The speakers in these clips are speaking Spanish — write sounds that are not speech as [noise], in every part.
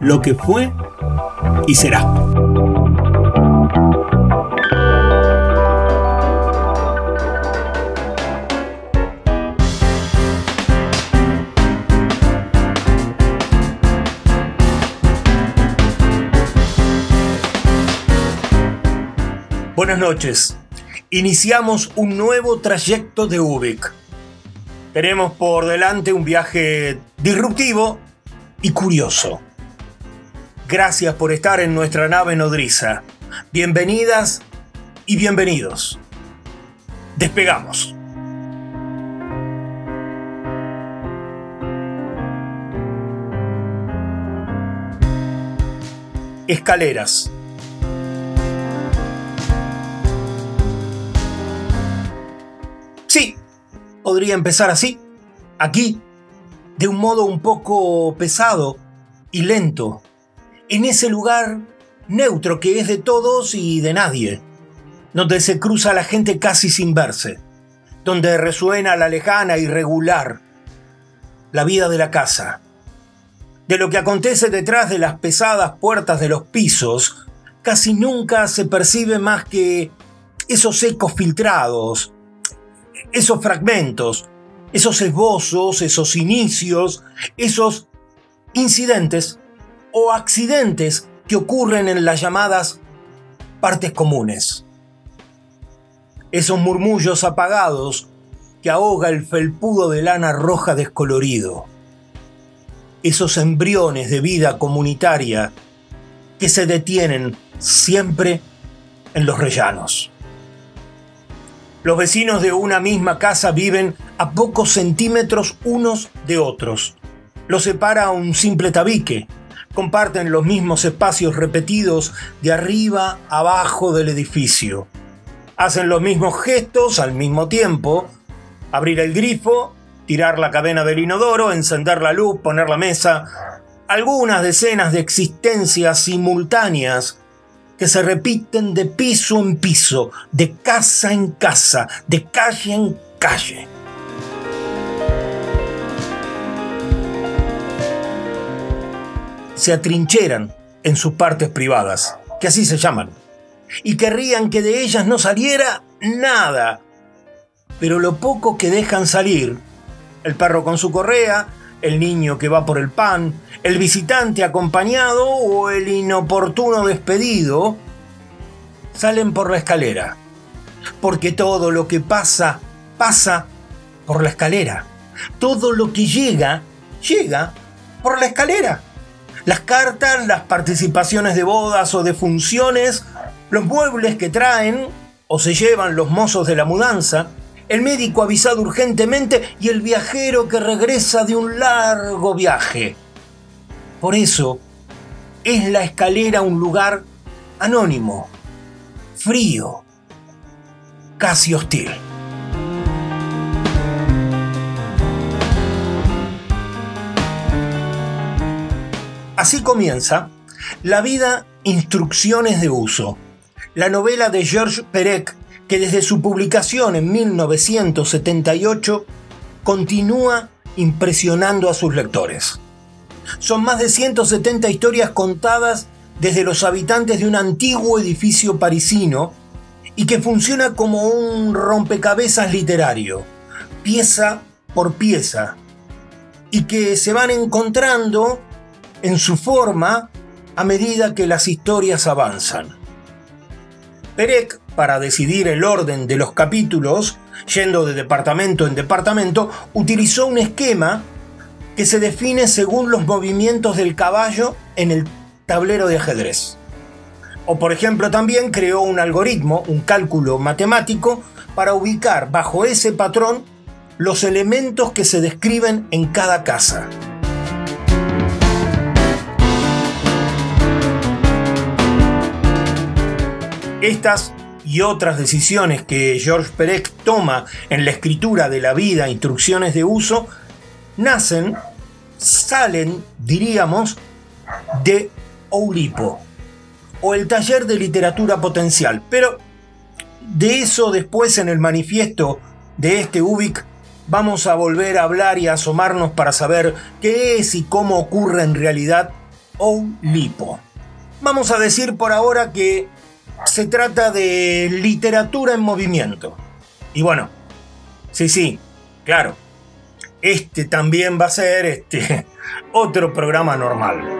lo que fue y será. Buenas noches. Iniciamos un nuevo trayecto de Ubik. Tenemos por delante un viaje disruptivo y curioso. Gracias por estar en nuestra nave nodriza. Bienvenidas y bienvenidos. Despegamos. Escaleras. Sí, podría empezar así, aquí, de un modo un poco pesado y lento, en ese lugar neutro que es de todos y de nadie, donde se cruza la gente casi sin verse, donde resuena la lejana y regular, la vida de la casa, de lo que acontece detrás de las pesadas puertas de los pisos, casi nunca se percibe más que esos ecos filtrados, esos fragmentos, esos esbozos, esos inicios, esos incidentes o accidentes que ocurren en las llamadas partes comunes. Esos murmullos apagados que ahoga el felpudo de lana roja descolorido. Esos embriones de vida comunitaria que se detienen siempre en los rellanos. Los vecinos de una misma casa viven a pocos centímetros unos de otros. Los separa un simple tabique. Comparten los mismos espacios repetidos de arriba abajo del edificio. Hacen los mismos gestos al mismo tiempo. Abrir el grifo, tirar la cadena del inodoro, encender la luz, poner la mesa. Algunas decenas de existencias simultáneas que se repiten de piso en piso, de casa en casa, de calle en calle. Se atrincheran en sus partes privadas, que así se llaman, y querrían que de ellas no saliera nada. Pero lo poco que dejan salir, el perro con su correa, el niño que va por el pan, el visitante acompañado o el inoportuno despedido, salen por la escalera. Porque todo lo que pasa, pasa por la escalera. Todo lo que llega, llega por la escalera. Las cartas, las participaciones de bodas o de funciones, los muebles que traen o se llevan los mozos de la mudanza, el médico avisado urgentemente y el viajero que regresa de un largo viaje. Por eso es la escalera un lugar anónimo, frío, casi hostil. Así comienza La vida, instrucciones de uso, la novela de Georges Perec que desde su publicación en 1978 continúa impresionando a sus lectores. Son más de 170 historias contadas desde los habitantes de un antiguo edificio parisino y que funciona como un rompecabezas literario, pieza por pieza, y que se van encontrando en su forma a medida que las historias avanzan. Perec, para decidir el orden de los capítulos, yendo de departamento en departamento, utilizó un esquema que se define según los movimientos del caballo en el tablero de ajedrez. O por ejemplo también creó un algoritmo, un cálculo matemático, para ubicar bajo ese patrón los elementos que se describen en cada casa. Estas y otras decisiones que Georges Perec toma en la escritura de la vida, instrucciones de uso, nacen, salen, diríamos, de Oulipo, o el taller de literatura potencial. Pero de eso después en el manifiesto de este UBIC vamos a volver a hablar y a asomarnos para saber qué es y cómo ocurre en realidad Oulipo. Vamos a decir por ahora que se trata de literatura en movimiento. Y bueno, sí, sí, claro. Este también va a ser este [laughs] otro programa normal.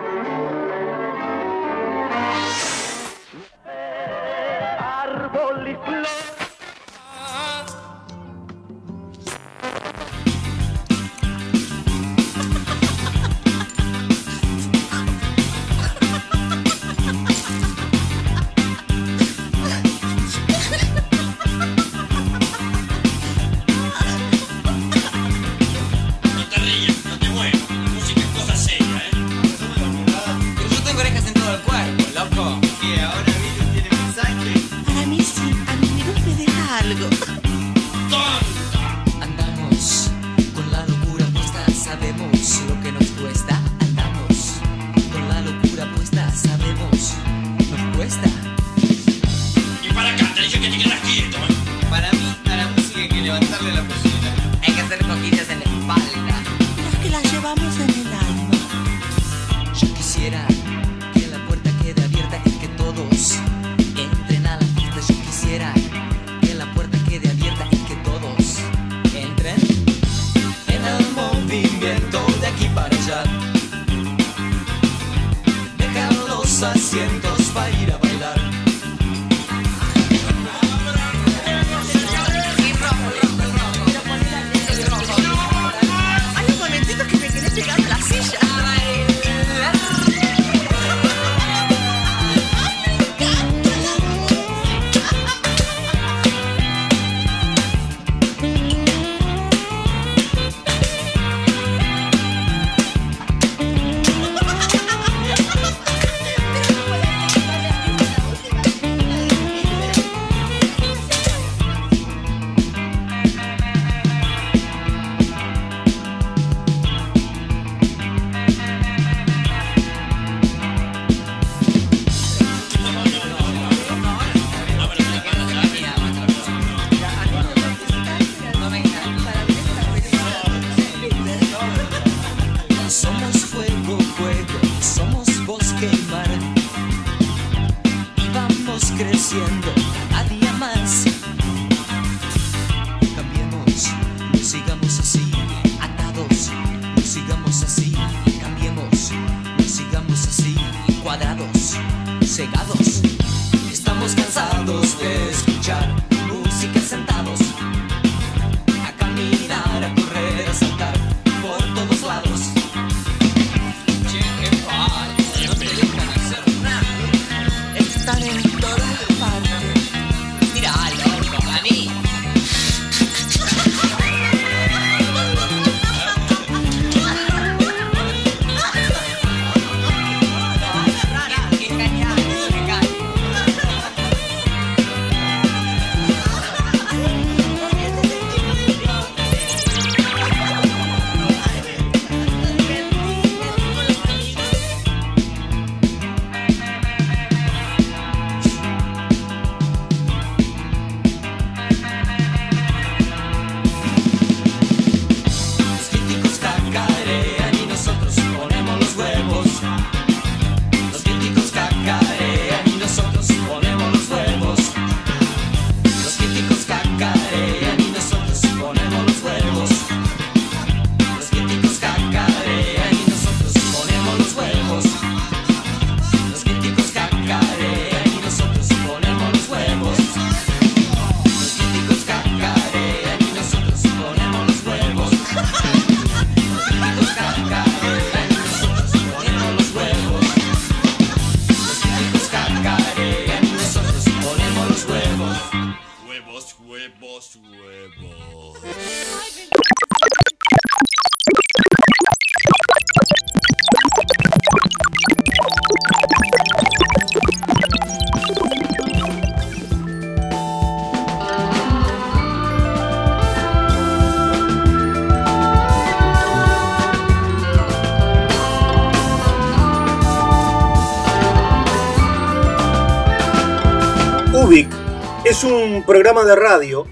Programa de radio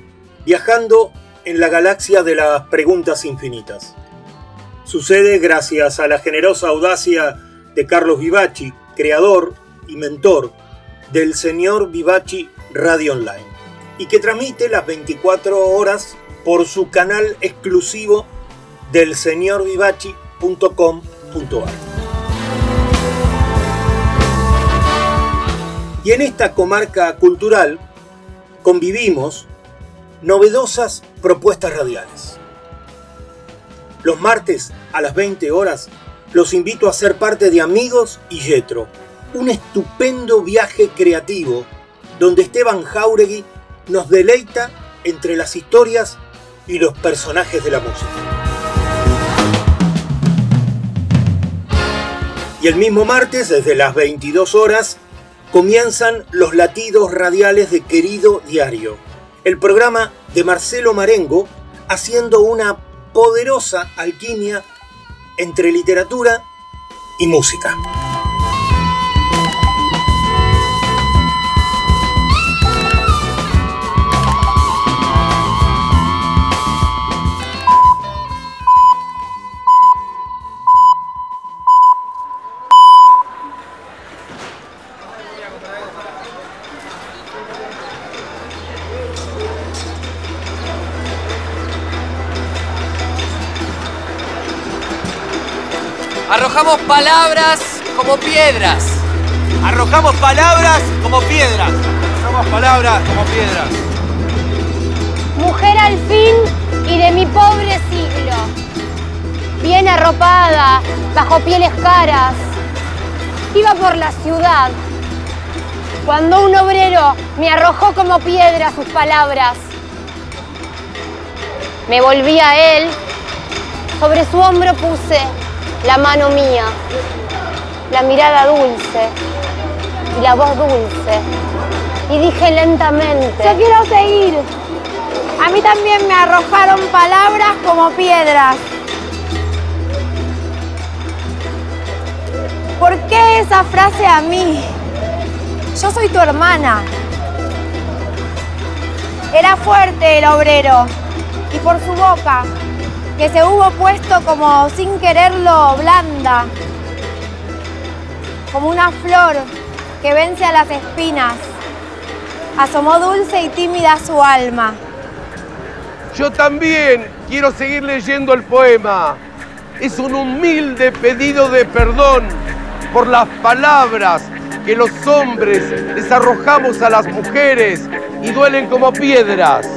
viajando en la galaxia de las preguntas infinitas. Sucede gracias a la generosa audacia de Carlos Vivaci, creador y mentor del señor Vivaci Radio Online, y que transmite las 24 horas por su canal exclusivo del señorvivaci.com.ar. Y en esta comarca cultural convivimos novedosas propuestas radiales. Los martes a las 20 horas los invito a ser parte de Amigos y Yetro, un estupendo viaje creativo donde Esteban Jauregui nos deleita entre las historias y los personajes de la música. Y el mismo martes, desde las 22 horas, comienzan los latidos radiales de Querido Diario, el programa de Marcelo Marengo haciendo una poderosa alquimia entre literatura y música. Arrojamos palabras como piedras. Arrojamos palabras como piedras. Arrojamos palabras como piedras. Mujer al fin y de mi pobre siglo. Bien arropada, bajo pieles caras. Iba por la ciudad. Cuando un obrero me arrojó como piedra sus palabras. Me volví a él. Sobre su hombro puse la mano mía, la mirada dulce y la voz dulce. Y dije lentamente, yo quiero seguir. A mí también me arrojaron palabras como piedras. ¿Por qué esa frase a mí? Yo soy tu hermana. Era fuerte el obrero y por su boca que se hubo puesto como sin quererlo blanda, como una flor que vence a las espinas. Asomó dulce y tímida su alma. Yo también quiero seguir leyendo el poema. Es un humilde pedido de perdón por las palabras que los hombres les arrojamos a las mujeres y duelen como piedras.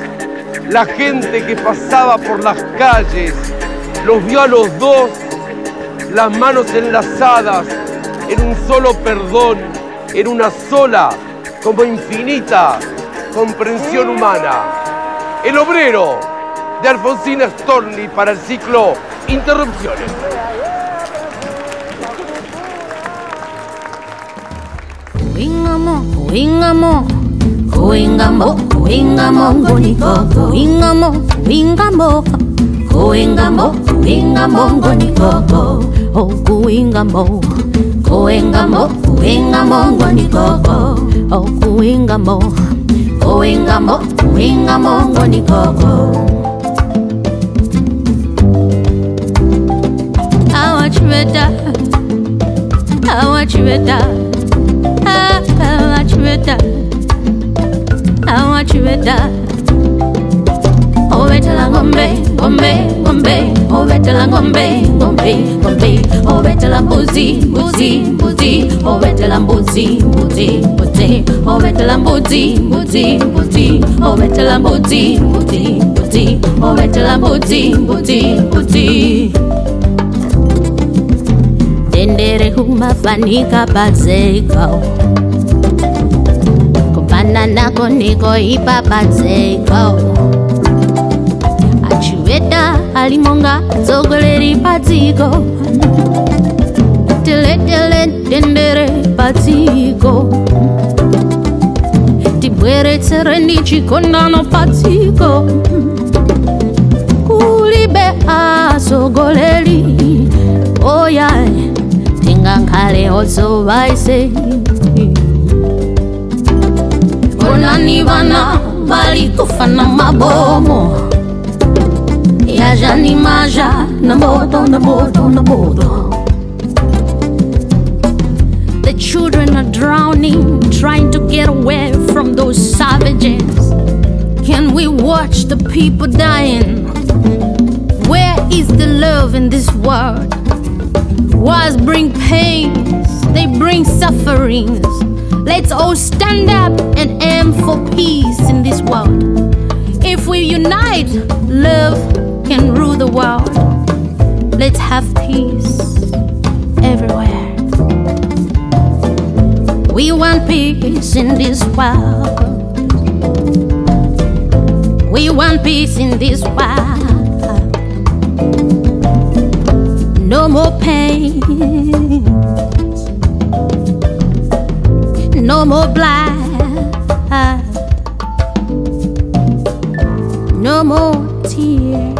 La gente que pasaba por las calles los vio a los dos, las manos enlazadas en un solo perdón, en una sola, como infinita comprensión humana. El obrero de Alfonsina Storni para el ciclo Interrupciones. Kuingamo, kuingamo, ngoniko, kuingamo, kuingamo, kuingamo, kuingamo, ngoniko, oh kuingamo, kuingamo, kuingamo, ngoniko, oh kuingamo, kuingamo, kuingamo, ngoniko. Awachweta, awachweta, awachweta. I want you to die. Oh, vete la ngombe, ngombe, ngombe, oh, vete la ngombe, ngombe, ngombe, oh, vete la mbuzi, mbuzi, mbuzi, oh, vete la mbuzi, mbuzi, mbuzi, oh, vete la mbuzi, mbuzi, mbuzi, oh, vete la mbuzi, mbuzi, mbuzi, oh, vete la mbuzi, mbuzi, mbuzi. Tendere kumafanika pazekao jina lako nikoipapazeikao achiweda alimonga zogoleri patiko. Tele padziko teletele dendere padziko tibweretsere ndi chikondano padziko kulibe azogoleri oyaye tingankhale otsovaise ona Vajani vana na mabomo maja na moto na moto na moto The children are drowning Trying to get away from those savages Can we watch the people dying? Where is the love in this world? Wars bring pains, they bring sufferings. Let's all stand up and aim for peace in this world. If we unite, love can rule the world. Let's have peace everywhere. We want peace in this world. We want peace in this world. No more pain. No more black. No more tears.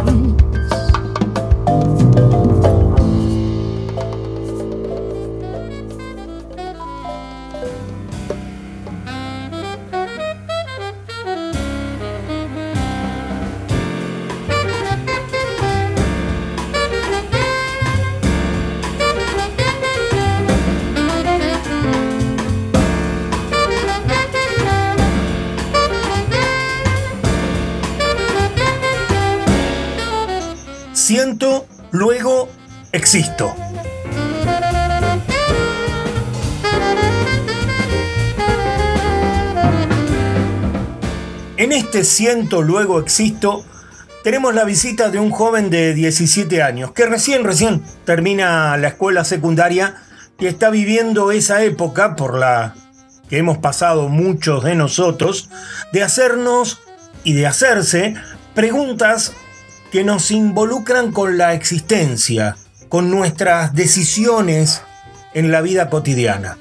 Existo. En este siento, luego existo, tenemos la visita de un joven de 17 años que recién, recién termina la escuela secundaria y está viviendo esa época por la que hemos pasado muchos de nosotros, de hacernos y de hacerse preguntas que nos involucran con la existencia, con nuestras decisiones en la vida cotidiana.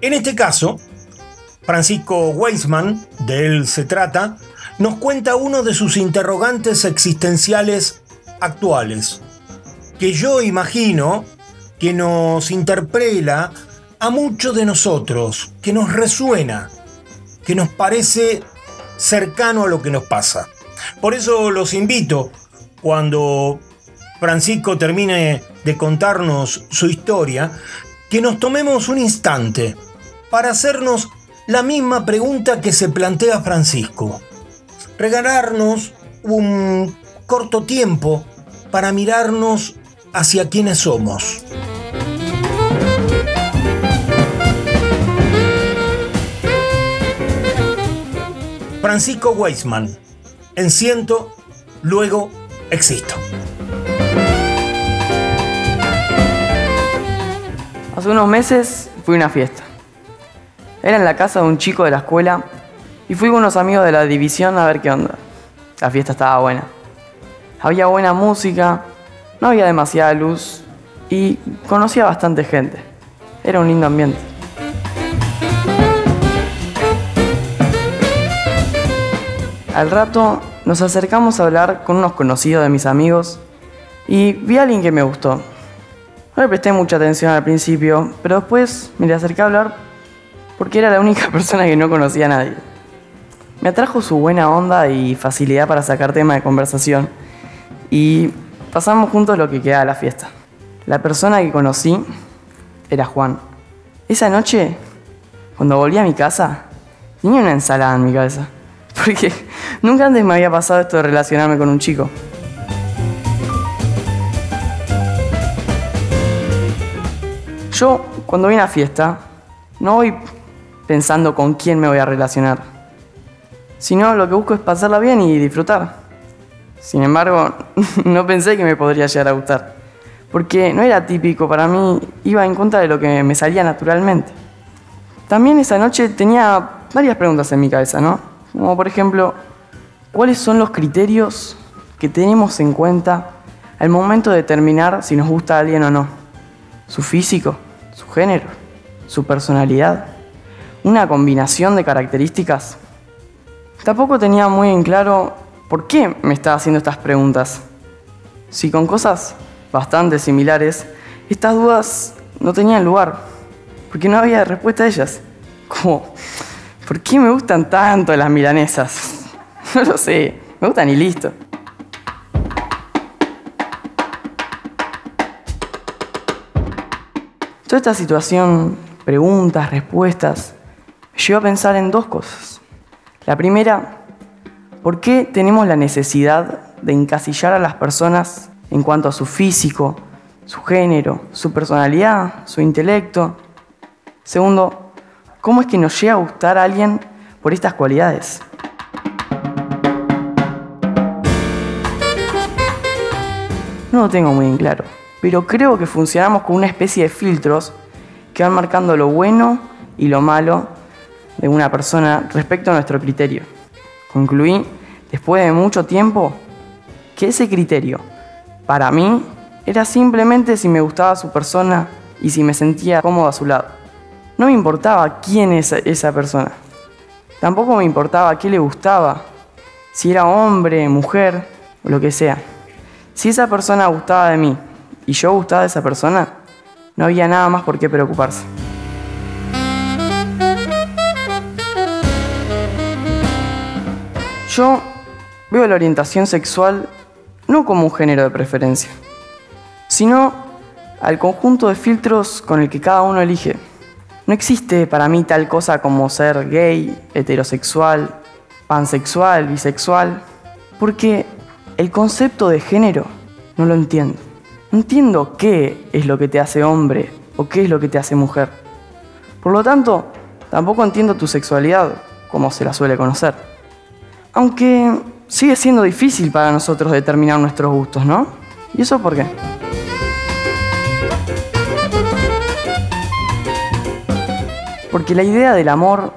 En este caso, Francisco Weisman, de él se trata, nos cuenta uno de sus interrogantes existenciales actuales, que yo imagino que nos interpela a muchos de nosotros, que nos resuena, que nos parece cercano a lo que nos pasa. Por eso los invito, cuando Francisco termine de contarnos su historia, que nos tomemos un instante para hacernos la misma pregunta que se plantea Francisco. Regalarnos un corto tiempo para mirarnos hacia quienes somos. Francisco Weisman, en Siento, luego existo. Hace unos meses fui a una fiesta. Era en la casa de un chico de la escuela y fui con unos amigos de la división a ver qué onda. La fiesta estaba buena. Había buena música, no había demasiada luz y conocía bastante gente. Era un lindo ambiente. Al rato nos acercamos a hablar con unos conocidos de mis amigos y vi a alguien que me gustó. No le presté mucha atención al principio, pero después me le acerqué a hablar porque era la única [laughs] persona que no conocía a nadie. Me atrajo su buena onda y facilidad para sacar tema de conversación y pasamos juntos lo que queda de la fiesta. La persona que conocí era Juan. Esa noche, cuando volví a mi casa, tenía una ensalada en mi cabeza. [laughs] Porque nunca antes me había pasado esto de relacionarme con un chico. Yo, cuando voy a una fiesta, no voy pensando con quién me voy a relacionar, sino lo que busco es pasarla bien y disfrutar. Sin embargo, [laughs] no pensé que me podría llegar a gustar, porque no era típico para mí, iba en contra de lo que me salía naturalmente. También esa noche tenía varias preguntas en mi cabeza, ¿no? Como por ejemplo, ¿cuáles son los criterios que tenemos en cuenta al momento de determinar si nos gusta a alguien o no? ¿Su físico? ¿Su género? ¿Su personalidad? ¿Una combinación de características? Tampoco tenía muy en claro por qué me estaba haciendo estas preguntas. Si con cosas bastante similares, estas dudas no tenían lugar, porque no había respuesta a ellas. Como, ¿Por qué me gustan tanto las milanesas? [laughs] No lo sé, me gustan y listo. Toda esta situación, preguntas, respuestas, me a pensar en dos cosas. La primera, ¿por qué tenemos la necesidad de encasillar a las personas en cuanto a su físico, su género, su personalidad, su intelecto? Segundo, ¿cómo es que nos llega a gustar a alguien por estas cualidades? No lo tengo muy en claro, pero creo que funcionamos con una especie de filtros que van marcando lo bueno y lo malo de una persona respecto a nuestro criterio. Concluí, después de mucho tiempo, que ese criterio, para mí, era simplemente si me gustaba su persona y si me sentía cómodo a su lado. No me importaba quién es esa persona. Tampoco me importaba qué le gustaba, si era hombre, mujer o lo que sea. Si esa persona gustaba de mí y yo gustaba de esa persona, no había nada más por qué preocuparse. Yo veo la orientación sexual no como un género de preferencia, sino al conjunto de filtros con el que cada uno elige. No existe para mí tal cosa como ser gay, heterosexual, pansexual, bisexual, porque el concepto de género no lo entiendo. No entiendo qué es lo que te hace hombre o qué es lo que te hace mujer. Por lo tanto, tampoco entiendo tu sexualidad como se la suele conocer. Aunque sigue siendo difícil para nosotros determinar nuestros gustos, ¿no? ¿Y eso por qué? Porque la idea del amor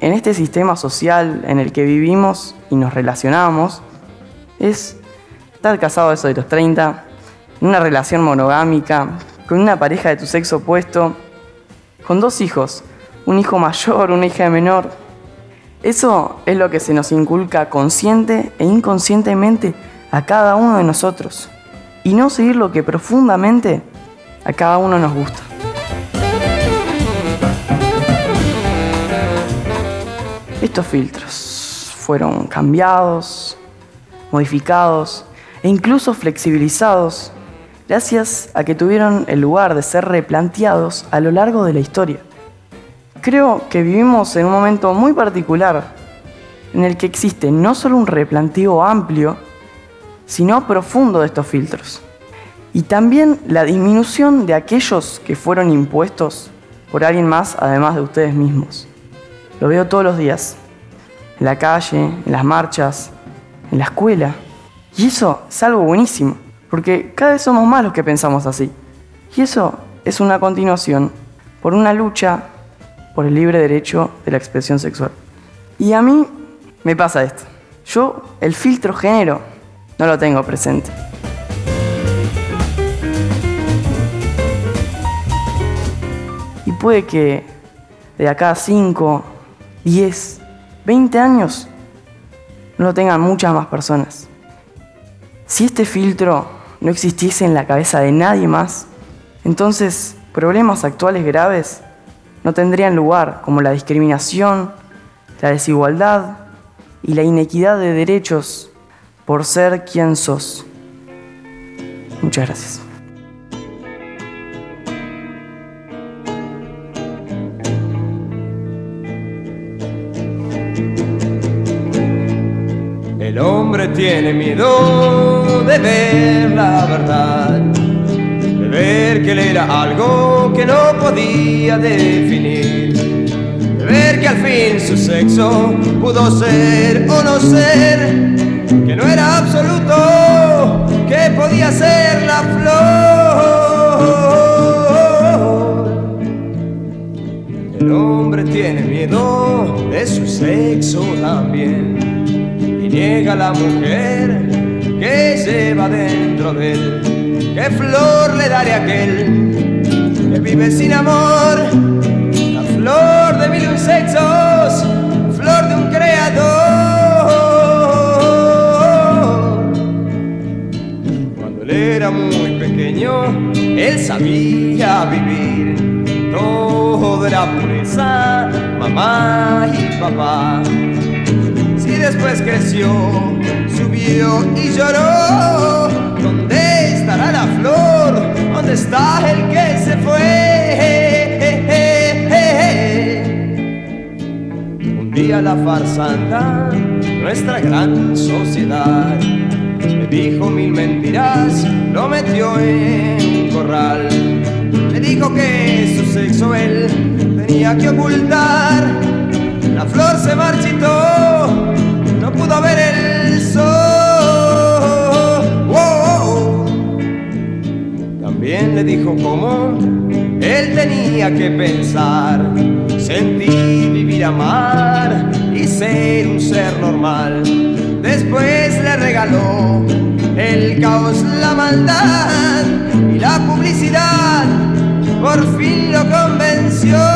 en este sistema social en el que vivimos y nos relacionamos es estar casado a eso de los 30, en una relación monogámica, con una pareja de tu sexo opuesto, con dos hijos, un hijo mayor, una hija menor. Eso es lo que se nos inculca consciente e inconscientemente a cada uno de nosotros. Y no seguir lo que profundamente a cada uno nos gusta. Estos filtros fueron cambiados, modificados e incluso flexibilizados gracias a que tuvieron el lugar de ser replanteados a lo largo de la historia. Creo que vivimos en un momento muy particular en el que existe no solo un replanteo amplio, sino profundo de estos filtros. Y también la disminución de aquellos que fueron impuestos por alguien más además de ustedes mismos. Lo veo todos los días, en la calle, en las marchas, en la escuela. Y eso es algo buenísimo, porque cada vez somos más los que pensamos así. Y eso es una continuación por una lucha por el libre derecho de la expresión sexual. Y a mí me pasa esto. Yo el filtro género no lo tengo presente. Y puede que de acá a 5, 10, 20 años no lo tengan muchas más personas. Si este filtro no existiese en la cabeza de nadie más, entonces problemas actuales graves no tendrían lugar, como la discriminación, la desigualdad y la inequidad de derechos por ser quien sos. Muchas gracias. Tiene miedo de ver la verdad, de ver que él era algo que no podía definir, de ver que al fin su sexo pudo ser o no ser, que no era absoluto, que podía ser la flor. El hombre tiene miedo de su sexo también y niega a la mujer que lleva dentro de él. ¿Qué flor le daré a aquel que vive sin amor? La flor de mil sexos, flor de un creador. Cuando él era muy pequeño, él sabía vivir todo era pureza, mamá y papá. Después creció, subió y lloró, ¿dónde estará la flor? ¿Dónde está el que se fue? Un día la farsanta, nuestra gran sociedad, le dijo mil mentiras, lo metió en un corral. Le dijo que su sexo él tenía que ocultar. La flor se marchitó, no pudo ver el sol. Wow. También le dijo cómo él tenía que pensar, sentir, vivir, amar y ser un ser normal. Después le regaló el caos, la maldad y la publicidad. Por fin lo convenció.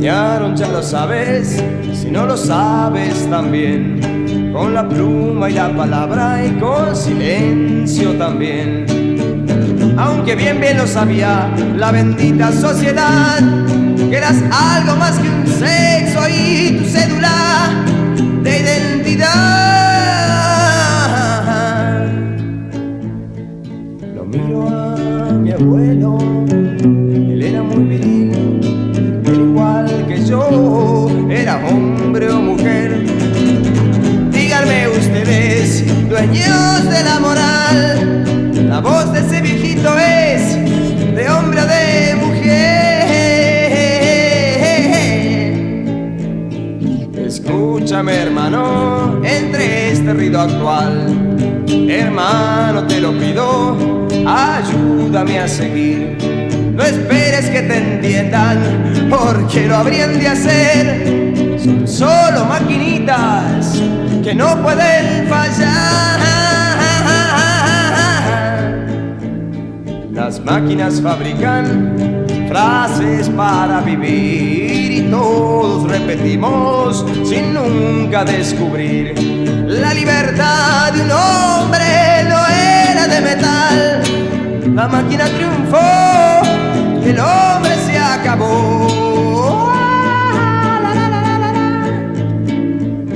Engañaron, ya lo sabes. Si no lo sabes también, con la pluma y la palabra y con silencio también. Aunque bien bien lo sabía la bendita sociedad, que eras algo más que un sexo y tu cédula de identidad. Actual, hermano te lo pido, ayúdame a seguir. No esperes que te entiendan, porque lo habrían de hacer. Son solo maquinitas que no pueden fallar. Las máquinas fabrican frases para vivir y todos repetimos sin nunca descubrir. La libertad de un hombre no era de metal. La máquina triunfó el hombre se acabó.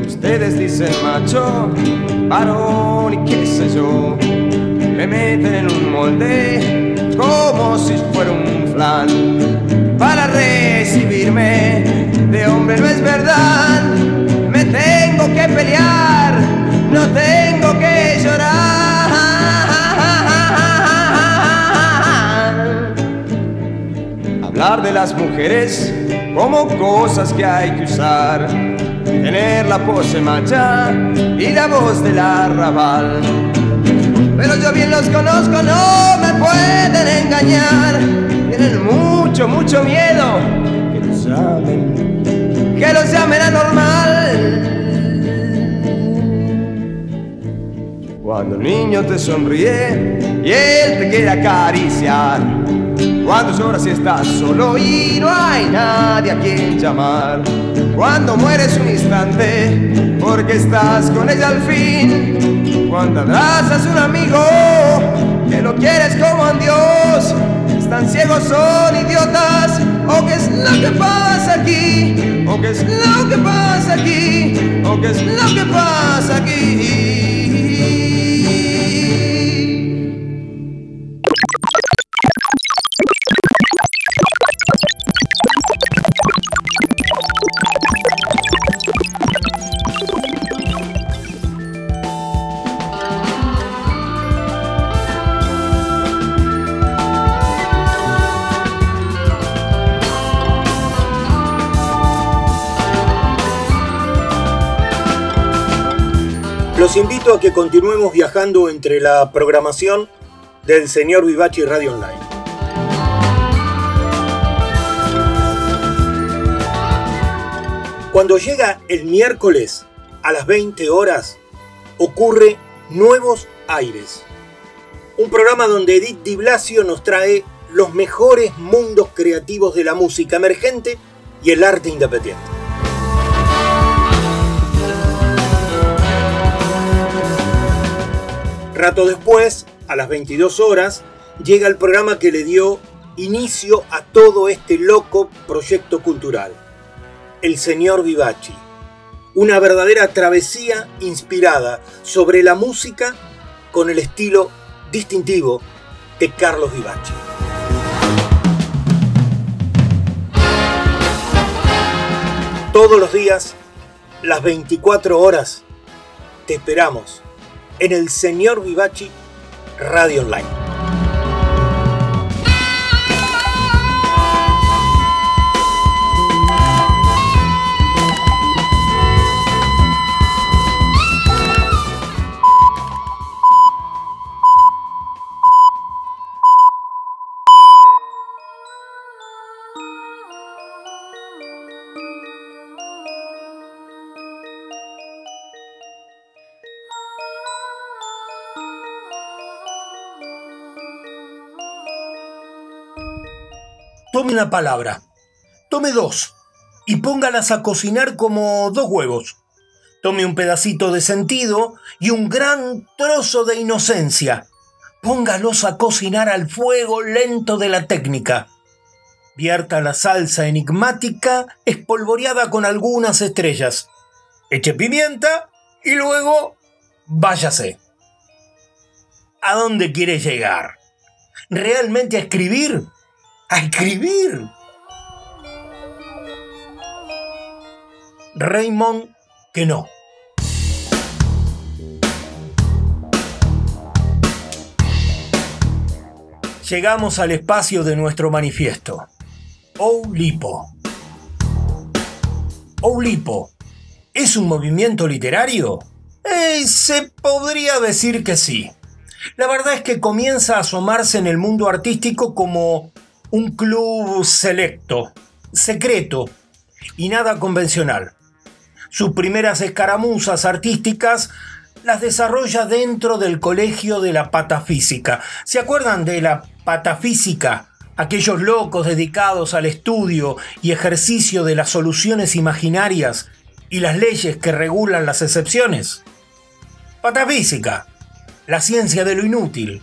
Ustedes dicen macho, varón y qué sé yo. Me meten en un molde como si fuera un flan para recibirme de hombre no es verdad. Me tengo que pelear, no tengo que llorar. Hablar de las mujeres como cosas que hay que usar. Tener la pose macha y la voz del arrabal. Pero yo bien los conozco, no me pueden engañar. Tienen mucho, mucho miedo. Que los llamen, que los llamen anormal. Cuando un niño te sonríe y él te quiere acariciar. Cuando lloras y estás solo y no hay nadie a quien llamar. Cuando mueres un instante porque estás con ella al fin. Cuando abrazas un amigo que lo quieres como a Dios. Están ciegos, son idiotas. ¿O qué es lo que pasa aquí? ¿O qué es lo que pasa aquí? ¿O qué es lo que pasa aquí? Los invito a que continuemos viajando entre la programación del señor Vivachi Radio Online. Cuando llega el miércoles a las 20 horas, ocurre Nuevos Aires. Un programa donde Edith Di Blasio nos trae los mejores mundos creativos de la música emergente y el arte independiente. Rato después, a las 22 horas, llega el programa que le dio inicio a todo este loco proyecto cultural. El señor Vivaci. Una verdadera travesía inspirada sobre la música con el estilo distintivo de Carlos Vivaci. Todos los días, las 24 horas, te esperamos en el Señor Vivaci Radio Online. Tome una palabra, tome dos y póngalas a cocinar como dos huevos. Tome un pedacito de sentido y un gran trozo de inocencia. Póngalos a cocinar al fuego lento de la técnica. Vierta la salsa enigmática espolvoreada con algunas estrellas. Eche pimienta y luego váyase. ¿A dónde quiere llegar? ¿Realmente a escribir? A escribir. Raymond que no. Llegamos al espacio de nuestro manifiesto. Oulipo. Oulipo. ¿Es un movimiento literario? Eh, se podría decir que sí. La verdad es que comienza a asomarse en el mundo artístico como un club selecto, secreto y nada convencional. Sus primeras escaramuzas artísticas las desarrolla dentro del Colegio de la Patafísica. ¿Se acuerdan de la Patafísica? Aquellos locos dedicados al estudio y ejercicio de las soluciones imaginarias y las leyes que regulan las excepciones. Patafísica, la ciencia de lo inútil.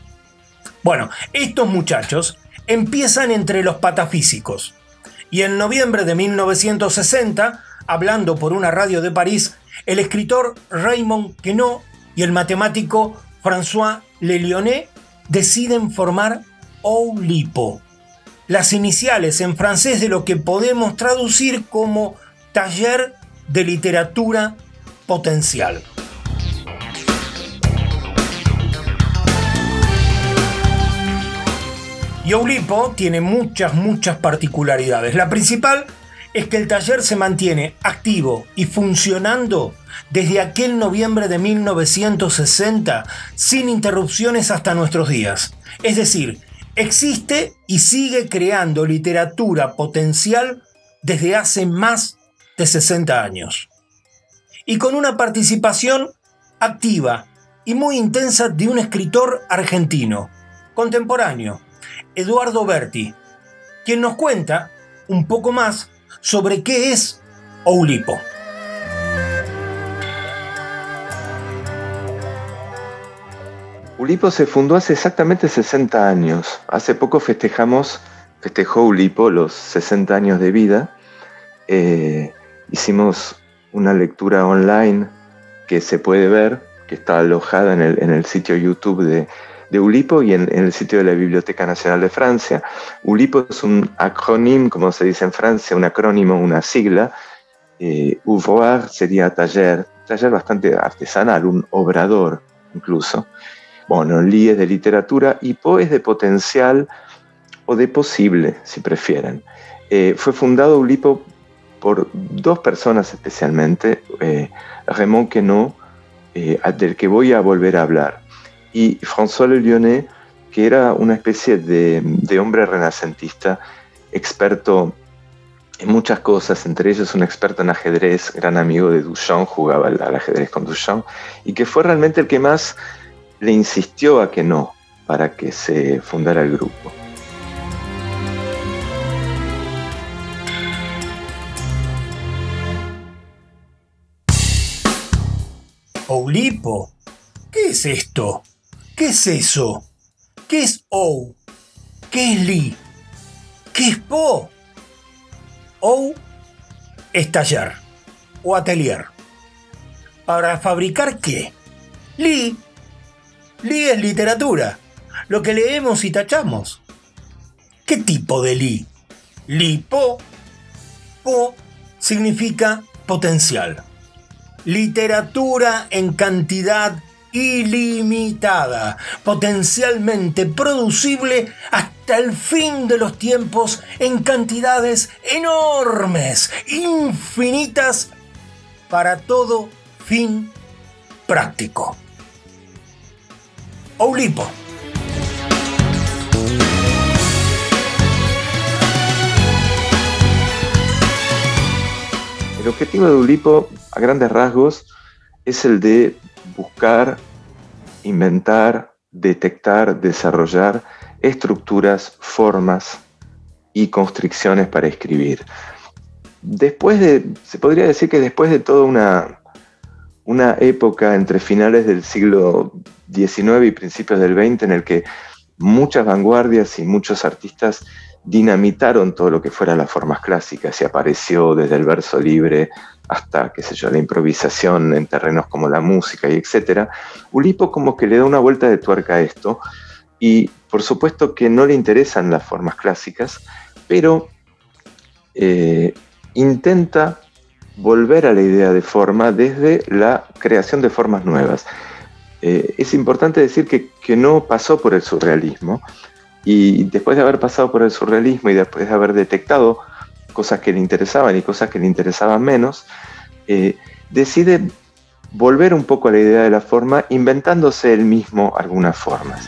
Bueno, estos muchachos empiezan entre los patafísicos. Y en noviembre de 1960, hablando por una radio de París, el escritor Raymond Queneau y el matemático François Lelionet deciden formar Oulipo, las iniciales en francés de lo que podemos traducir como Taller de Literatura Potencial. Y Oulipo tiene muchas, muchas particularidades. La principal es que el taller se mantiene activo y funcionando desde aquel noviembre de 1960 sin interrupciones hasta nuestros días. Es decir, existe y sigue creando literatura potencial desde hace más de 60 años. Y con una participación activa y muy intensa de un escritor argentino, contemporáneo, Eduardo Berti, quien nos cuenta un poco más sobre qué es Oulipo. Ulipo se fundó hace exactamente 60 años. Hace poco festejamos, festejó Ulipo los 60 años de vida. Eh, hicimos una lectura online que se puede ver, que está alojada en el, en el sitio YouTube de de Ulipo y en, el sitio de la Biblioteca Nacional de Francia. Ulipo es un acrónimo, como se dice en Francia, un acrónimo, una sigla. Eh, ouvroir sería taller, taller bastante artesanal, un obrador incluso. Bueno, Li es de literatura y Po es de potencial o de posible, si prefieren. Eh, fue fundado Ulipo por dos personas especialmente, eh, Raymond Queneau, eh, del que voy a volver a hablar y François Le Lyonnais, que era una especie de, hombre renacentista, experto en muchas cosas, entre ellos un experto en ajedrez, gran amigo de Duchamp, jugaba al, ajedrez con Duchamp, y que fue realmente el que más le insistió a que no, para que se fundara el grupo. Oulipo, ¿qué es esto? ¿Qué es eso? ¿Qué es OU? ¿Qué es Li? ¿Qué es Po? O es taller o atelier. ¿Para fabricar qué? Li. Li es literatura, lo que leemos y tachamos. ¿Qué tipo de Li? Li Po. Po significa potencial. Literatura en cantidad ilimitada, potencialmente producible hasta el fin de los tiempos en cantidades enormes, infinitas, para todo fin práctico. Oulipo. El objetivo de Ulipo, a grandes rasgos, es el de buscar, inventar, detectar, desarrollar estructuras, formas y constricciones para escribir. Después de, se podría decir que después de toda una, una época entre finales del siglo XIX y principios del XX en el que muchas vanguardias y muchos artistas dinamitaron todo lo que fuera las formas clásicas y apareció desde el verso libre hasta, qué sé yo, la improvisación en terrenos como la música y etcétera, Ulipo como que le da una vuelta de tuerca a esto y por supuesto que no le interesan las formas clásicas, pero eh, intenta volver a la idea de forma desde la creación de formas nuevas. Eh, es importante decir que, que no pasó por el surrealismo, y después de haber pasado por el surrealismo y después de haber detectado cosas que le interesaban y cosas que le interesaban menos, eh, decide volver un poco a la idea de la forma, inventándose él mismo algunas formas.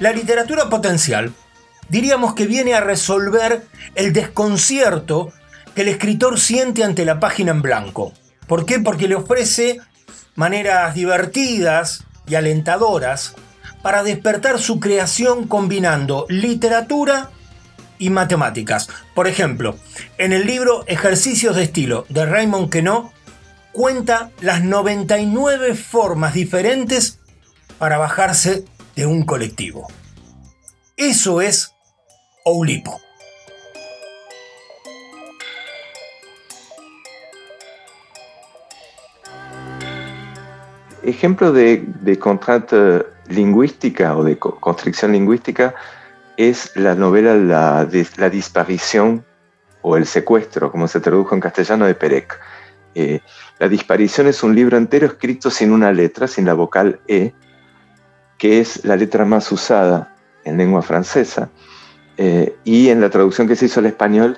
La literatura potencial diríamos que viene a resolver el desconcierto que el escritor siente ante la página en blanco. ¿Por qué? Porque le ofrece maneras divertidas y alentadoras para despertar su creación combinando literatura y matemáticas. Por ejemplo, en el libro Ejercicios de estilo de Raymond Queneau cuenta las 99 formas diferentes para bajarse de un colectivo. Eso es Oulipo. Ejemplo de, de lingüística o de constricción lingüística es la novela la, la disparición o el secuestro, como se tradujo en castellano de Perec. Eh, la disparición es un libro entero escrito sin una letra, sin la vocal E, que es la letra más usada en lengua francesa, eh, y en la traducción que se hizo al español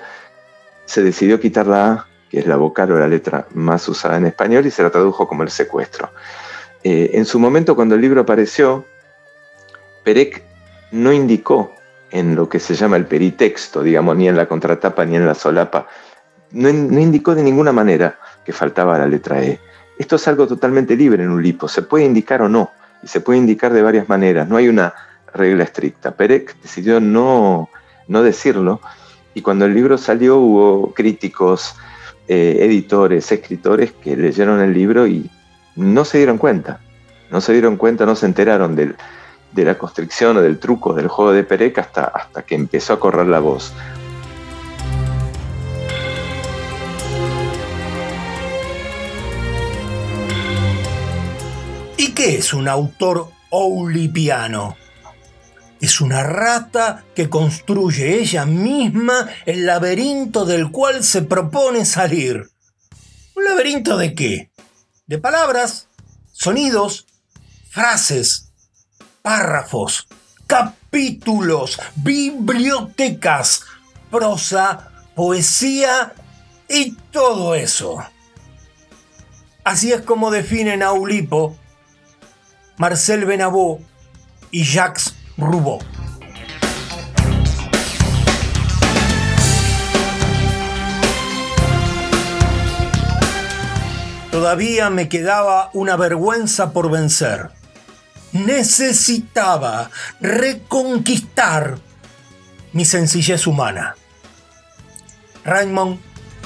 se decidió quitar la A, que es la vocal o la letra más usada en español, y se la tradujo como el secuestro. Eh, en su momento, cuando el libro apareció, Perec no indicó en lo que se llama el peritexto, digamos, ni en la contratapa ni en la solapa, no, indicó de ninguna manera que faltaba la letra E. Esto es algo totalmente libre en un lipo, se puede indicar o no, y se puede indicar de varias maneras, no hay una regla estricta. Perec decidió no, no decirlo, y cuando el libro salió hubo críticos, eh, editores, escritores que leyeron el libro y no se dieron cuenta. No se dieron cuenta, no se enteraron de la constricción o del truco del juego de Perec hasta, hasta que empezó a correr la voz. ¿Y qué es un autor oulipiano? Es una rata que construye ella misma el laberinto del cual se propone salir. ¿Un laberinto de qué? De palabras, sonidos, frases, párrafos, capítulos, bibliotecas, prosa, poesía y todo eso. Así es como definen a Ulipo Marcel Benabó y Jacques Roubaud. Todavía me quedaba una vergüenza por vencer. Necesitaba reconquistar mi sencillez humana. Raymond,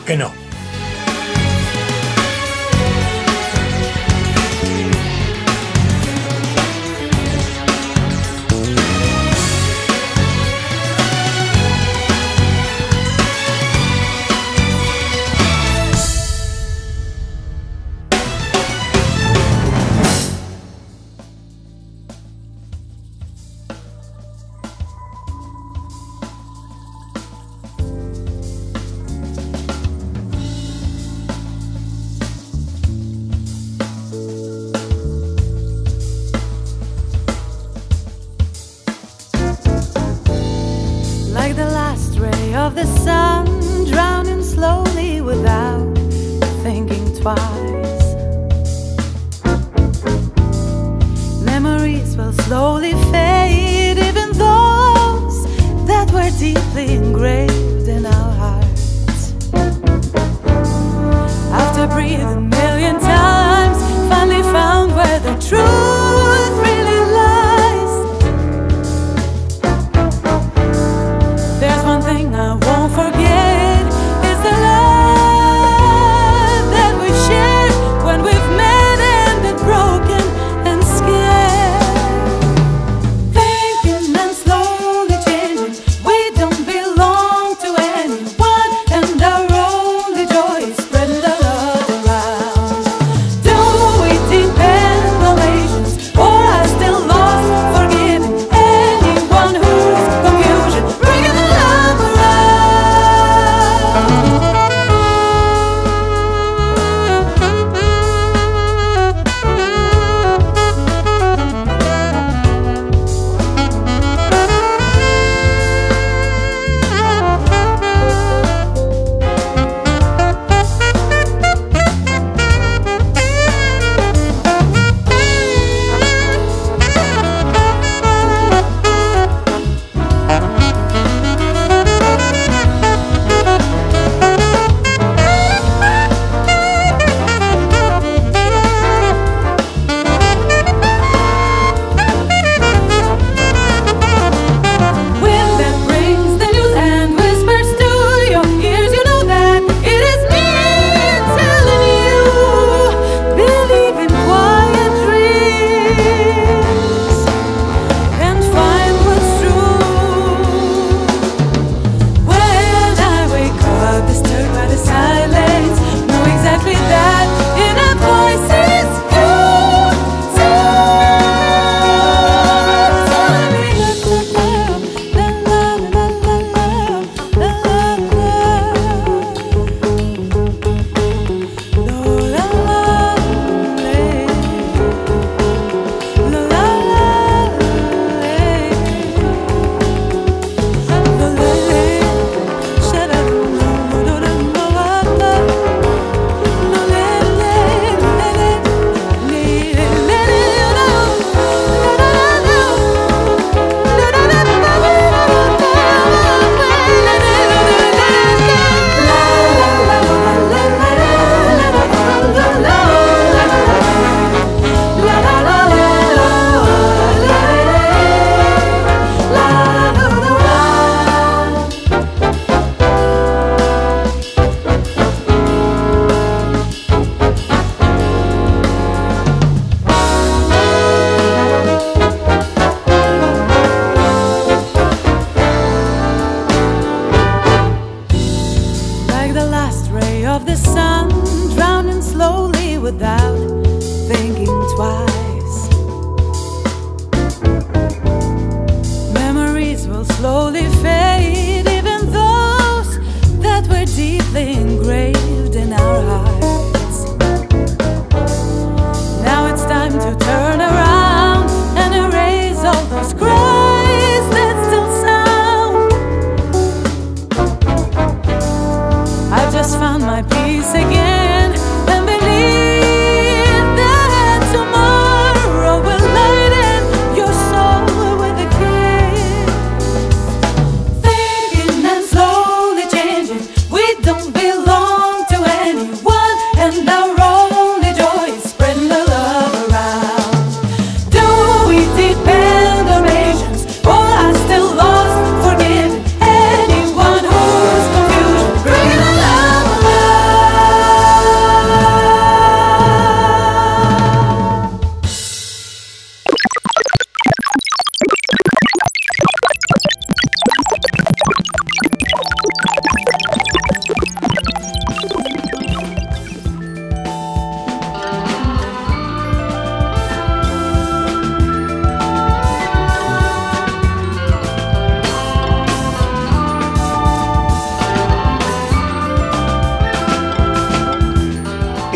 que no.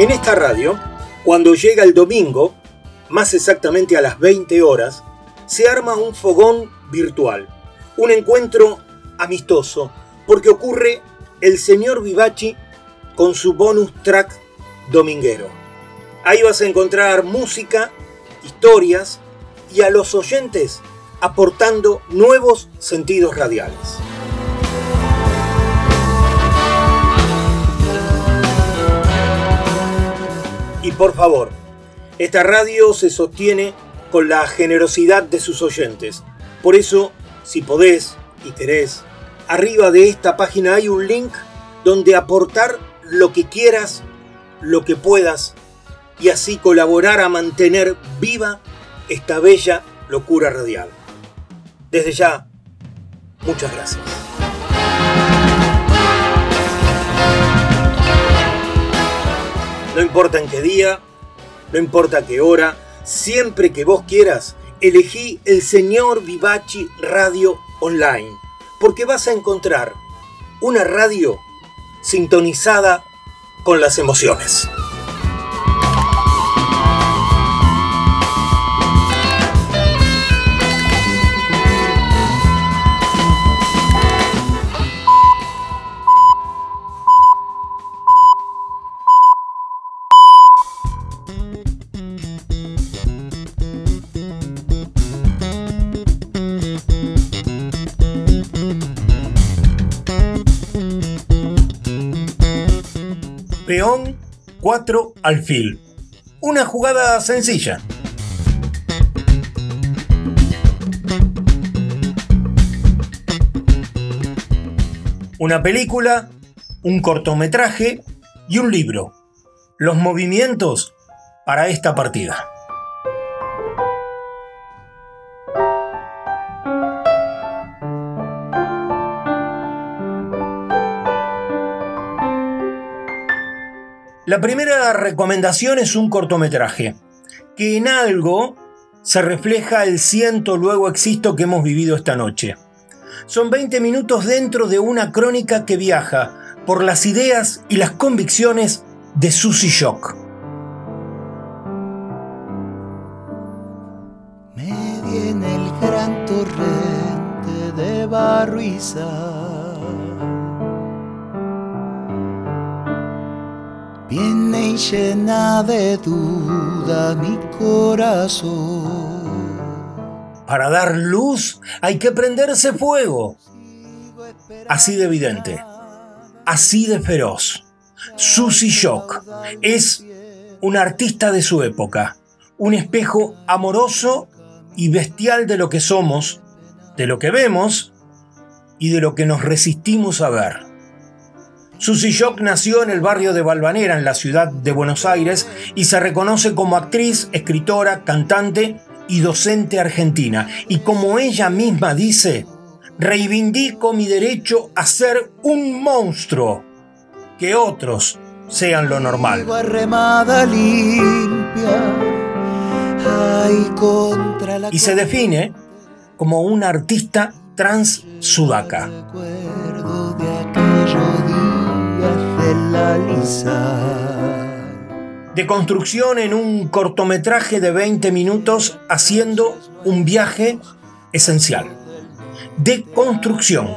En esta radio, cuando llega el domingo, más exactamente a las 20 horas, se arma un fogón virtual, un encuentro amistoso, porque ocurre el señor Vivachi con su bonus track dominguero. Ahí vas a encontrar música, historias y a los oyentes aportando nuevos sentidos radiales. Y por favor, esta radio se sostiene con la generosidad de sus oyentes. Por eso, si podés y querés, arriba de esta página hay un link donde aportar lo que quieras, lo que puedas, y así colaborar a mantener viva esta bella locura radial. Desde ya, muchas gracias. No importa en qué día, no importa qué hora, siempre que vos quieras, elegí el Señor Vivachi Radio Online, porque vas a encontrar una radio sintonizada con las emociones. Peón 4 alfil. Una jugada sencilla. Una película, un cortometraje y un libro. Los movimientos para esta partida. La primera recomendación es un cortometraje, que en algo se refleja el ciento luego existo que hemos vivido esta noche. Son 20 minutos dentro de una crónica que viaja por las ideas y las convicciones de Susie Shock. Medí en el gran torrente de barro y. Viene y llena de duda mi corazón. Para dar luz hay que prenderse fuego. Así de evidente, así de feroz. Susie Shock es un artista de su época, un espejo amoroso y bestial de lo que somos, de lo que vemos y de lo que nos resistimos a ver. Susie Shock nació en el barrio de Balvanera, en la ciudad de Buenos Aires, y se reconoce como actriz, escritora, cantante y docente argentina. Y como ella misma dice, reivindico mi derecho a ser un monstruo, que otros sean lo normal. Y se define como una artista trans sudaca. De construcción en un cortometraje de 20 minutos haciendo un viaje esencial. De construcción.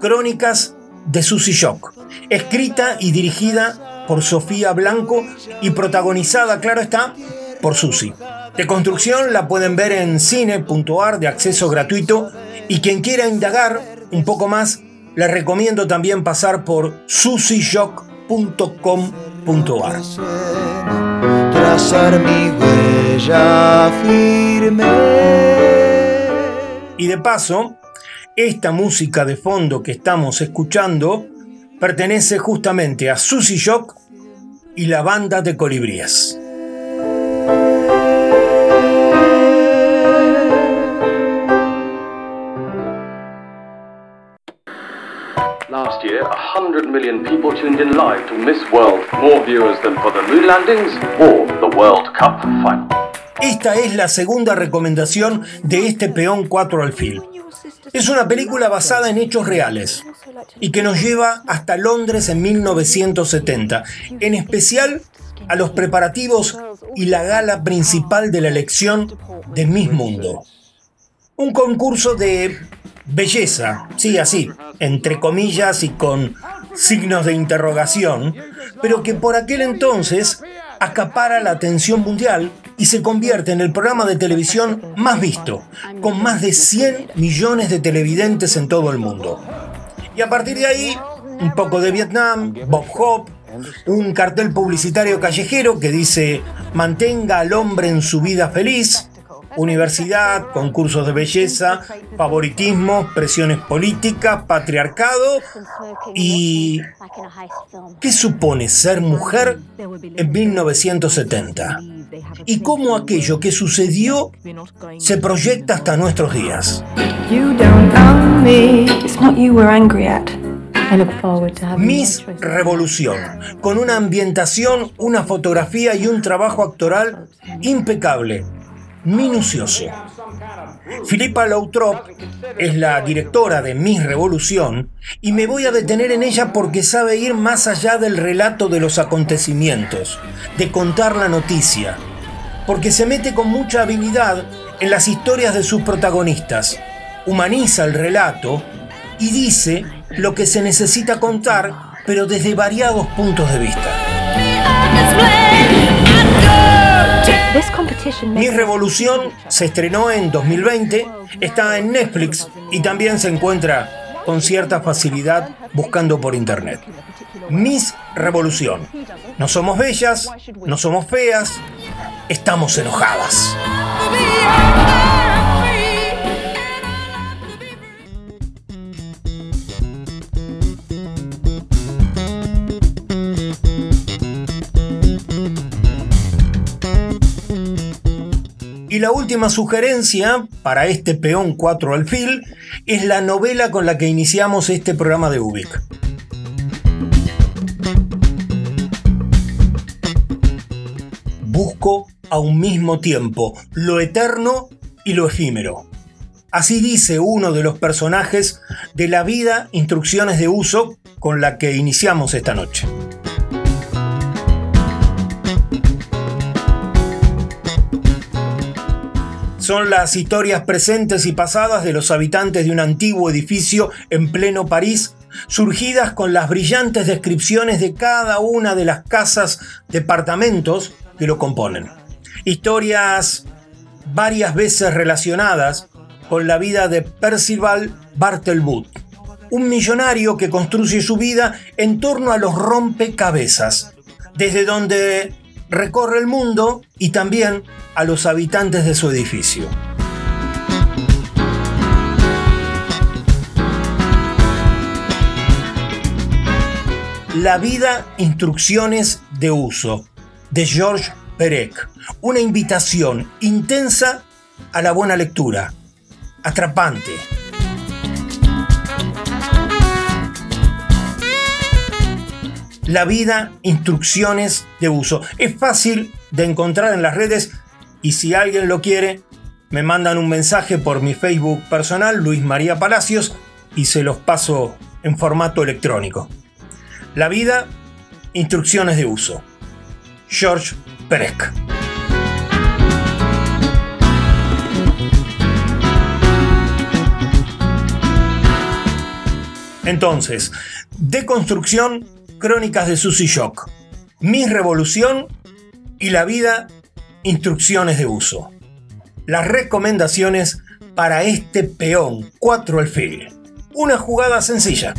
Crónicas de Susie Shock. Escrita y dirigida por Sofía Blanco y protagonizada, claro está, por Susie. De construcción la pueden ver en cine.ar de acceso gratuito y quien quiera indagar un poco más, les recomiendo también pasar por susishock.com.ar. Trazar mi huella firme. Y de paso, esta música de fondo que estamos escuchando pertenece justamente a Susie Shock y la banda de colibríes. 100 million people tuned in live to Miss World, more viewers than for the moon landings or the World Cup final. Esta es la segunda recomendación de este peón 4 alfil. Es una película basada en hechos reales y que nos lleva hasta Londres en 1970, en especial a los preparativos y la gala principal de la elección de Miss Mundo. Un concurso de belleza, sí, así, entre comillas y con signos de interrogación, pero que por aquel entonces acapara la atención mundial y se convierte en el programa de televisión más visto, con más de 100 millones de televidentes en todo el mundo. Y a partir de ahí, un poco de Vietnam, Bob Hope, un cartel publicitario callejero que dice mantenga al hombre en su vida feliz, universidad, concursos de belleza, favoritismo, presiones políticas, patriarcado. y ¿qué supone ser mujer en 1970? Y cómo aquello que sucedió se proyecta hasta nuestros días. Miss Revolución, con una ambientación, una fotografía y un trabajo actoral impecable, minucioso. Filipa Lautrop es la directora de Miss Revolución y me voy a detener en ella porque sabe ir más allá del relato de los acontecimientos, de contar la noticia, porque se mete con mucha habilidad en las historias de sus protagonistas, humaniza el relato y dice lo que se necesita contar, pero desde variados puntos de vista. Mi Revolución se estrenó en 2020, está en Netflix y también se encuentra con cierta facilidad buscando por internet. Miss Revolución. No somos bellas, no somos feas, estamos enojadas. Y la última sugerencia para este peón 4 alfil es la novela con la que iniciamos este programa de Ubik. Busco a un mismo tiempo lo eterno y lo efímero. Así dice uno de los personajes de la vida Instrucciones de Uso con la que iniciamos esta noche. Son las historias presentes y pasadas de los habitantes de un antiguo edificio en pleno París, surgidas con las brillantes descripciones de cada una de las casas, departamentos que lo componen. Historias varias veces relacionadas con la vida de Percival Bartelwood, un millonario que construye su vida en torno a los rompecabezas, desde donde recorre el mundo y también a los habitantes de su edificio. La vida, instrucciones de uso, de George Perec. Una invitación intensa a la buena lectura, atrapante. La vida, instrucciones de uso. Es fácil de encontrar en las redes y si alguien lo quiere, me mandan un mensaje por mi Facebook personal, Luis María Palacios, y se los paso en formato electrónico. La vida, instrucciones de uso. George Perec. Entonces, deconstrucción, crónicas de Susy Shock, Mi Revolución y la vida, instrucciones de uso. Las recomendaciones para este peón 4 alfil. Una jugada sencilla.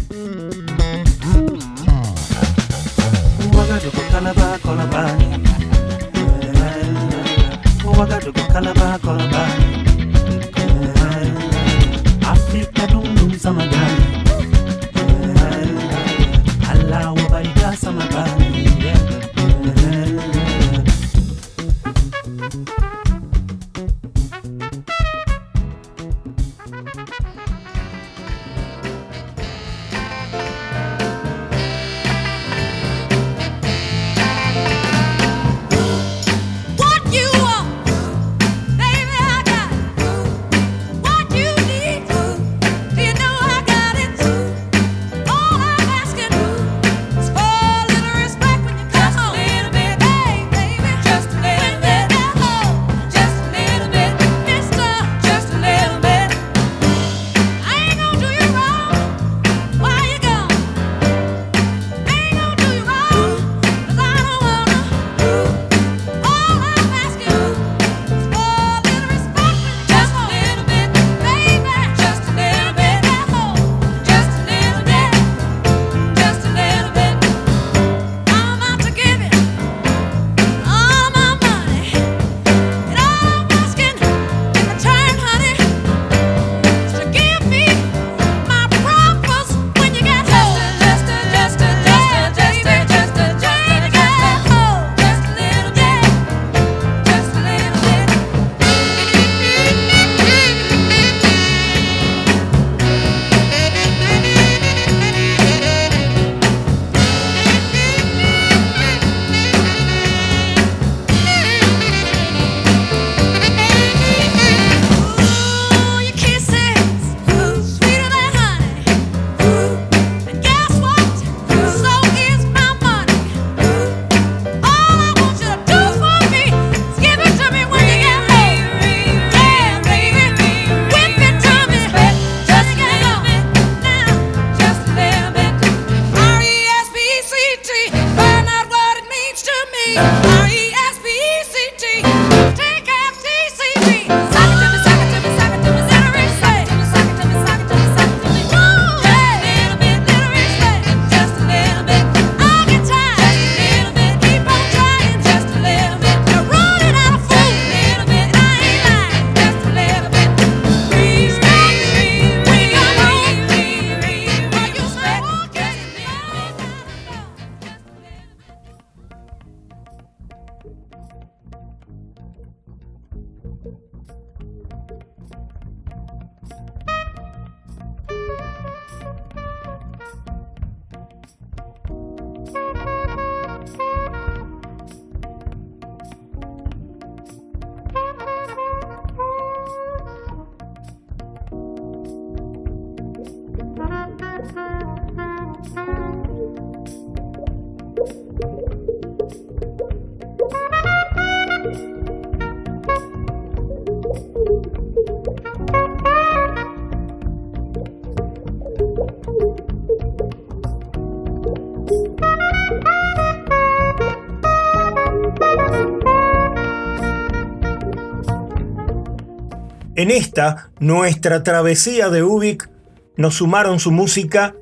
En esta, nuestra travesía de Ubik, nos sumaron su música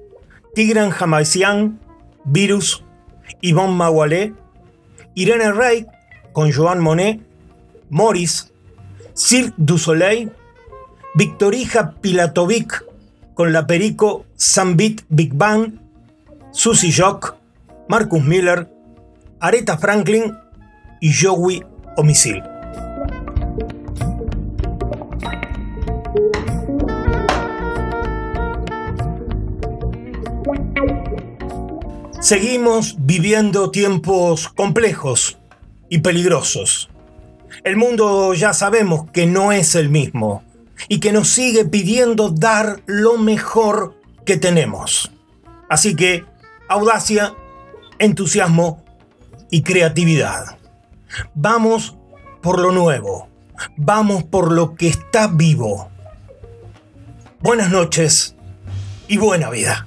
Tigran Jamaisian, Virus, Yvonne Magualé, Irene Rey con Joan Monet, Morris, Cirque du Soleil, Victorija Pilatovic con la Perico Sambit Big Bang, Susie Jock, Marcus Miller, Aretha Franklin y Joey Homisil. Seguimos viviendo tiempos complejos y peligrosos. El mundo ya sabemos que no es el mismo y que nos sigue pidiendo dar lo mejor que tenemos. Así que audacia, entusiasmo y creatividad. Vamos por lo nuevo. Vamos por lo que está vivo. Buenas noches y buena vida.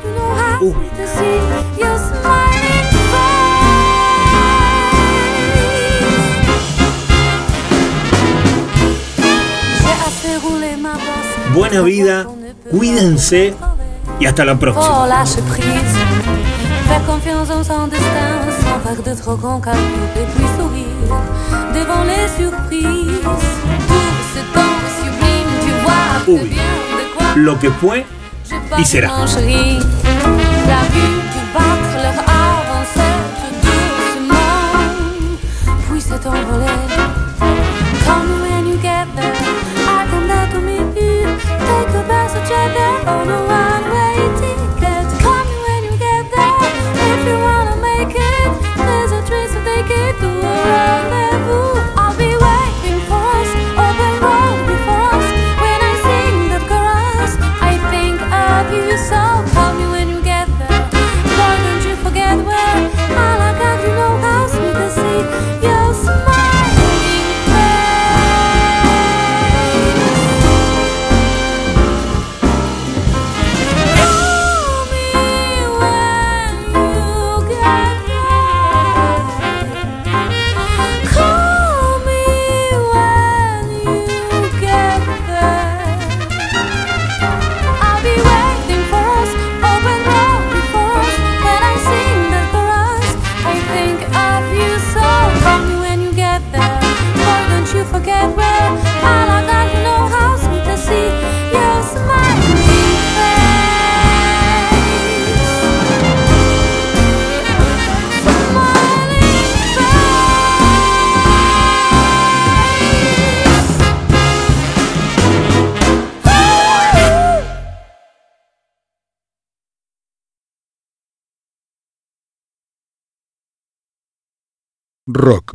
bosse buena vida, cuídense y hasta la próxima. Lâche prise. Faire confiance en son destin sans faire de trop grands calculs et puis sourire devant les surprises. Tout ce temps sublime, tu vois très Uy, bien de quoi lo que fue y será. mon chéri.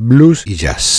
Blues y jazz.